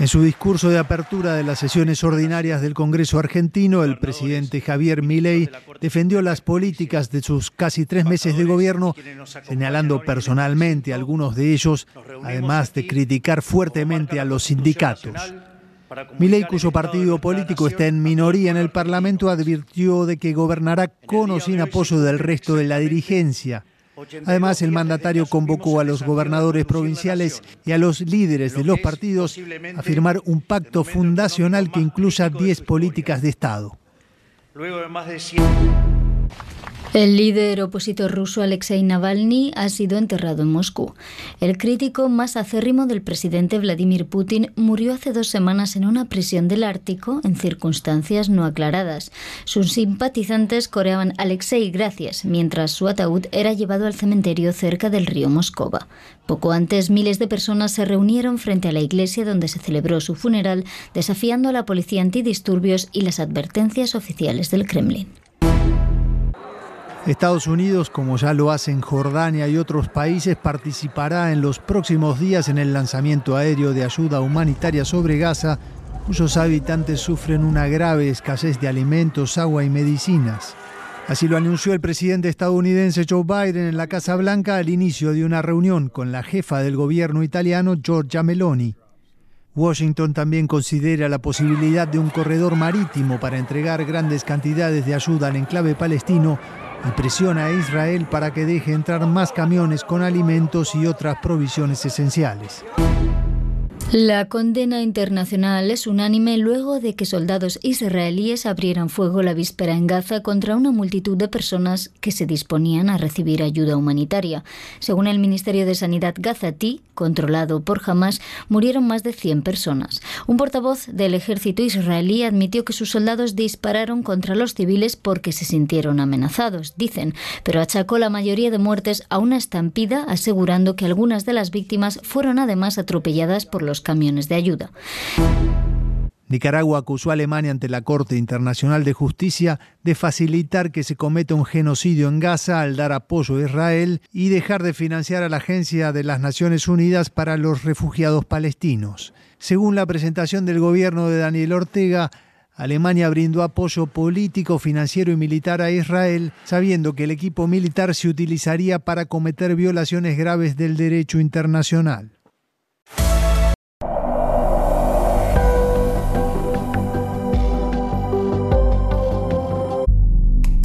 En su discurso de apertura de las sesiones ordinarias del Congreso argentino, el presidente Javier Milei defendió las políticas de sus casi tres meses de gobierno, señalando personalmente algunos de ellos, además de criticar fuertemente a los sindicatos. Milei, cuyo partido político está en minoría en el Parlamento, advirtió de que gobernará con o sin apoyo del resto de la dirigencia. Además, el mandatario convocó a los gobernadores provinciales y a los líderes de los partidos a firmar un pacto fundacional que incluya 10 políticas de Estado. Luego de más de el líder opositor ruso Alexei Navalny ha sido enterrado en Moscú. El crítico más acérrimo del presidente Vladimir Putin murió hace dos semanas en una prisión del Ártico en circunstancias no aclaradas. Sus simpatizantes coreaban Alexei gracias, mientras su ataúd era llevado al cementerio cerca del río Moscova. Poco antes, miles de personas se reunieron frente a la iglesia donde se celebró su funeral, desafiando a la policía antidisturbios y las advertencias oficiales del Kremlin. Estados Unidos, como ya lo hacen Jordania y otros países, participará en los próximos días en el lanzamiento aéreo de ayuda humanitaria sobre Gaza, cuyos habitantes sufren una grave escasez de alimentos, agua y medicinas. Así lo anunció el presidente estadounidense Joe Biden en la Casa Blanca al inicio de una reunión con la jefa del gobierno italiano, Giorgia Meloni. Washington también considera la posibilidad de un corredor marítimo para entregar grandes cantidades de ayuda al enclave palestino y presiona a Israel para que deje entrar más camiones con alimentos y otras provisiones esenciales. La condena internacional es unánime luego de que soldados israelíes abrieran fuego la víspera en Gaza contra una multitud de personas que se disponían a recibir ayuda humanitaria. Según el Ministerio de Sanidad gazatí, controlado por Hamas, murieron más de 100 personas. Un portavoz del ejército israelí admitió que sus soldados dispararon contra los civiles porque se sintieron amenazados, dicen, pero achacó la mayoría de muertes a una estampida, asegurando que algunas de las víctimas fueron además atropelladas por camiones de ayuda. Nicaragua acusó a Alemania ante la Corte Internacional de Justicia de facilitar que se cometa un genocidio en Gaza al dar apoyo a Israel y dejar de financiar a la Agencia de las Naciones Unidas para los Refugiados Palestinos. Según la presentación del gobierno de Daniel Ortega, Alemania brindó apoyo político, financiero y militar a Israel, sabiendo que el equipo militar se utilizaría para cometer violaciones graves del derecho internacional.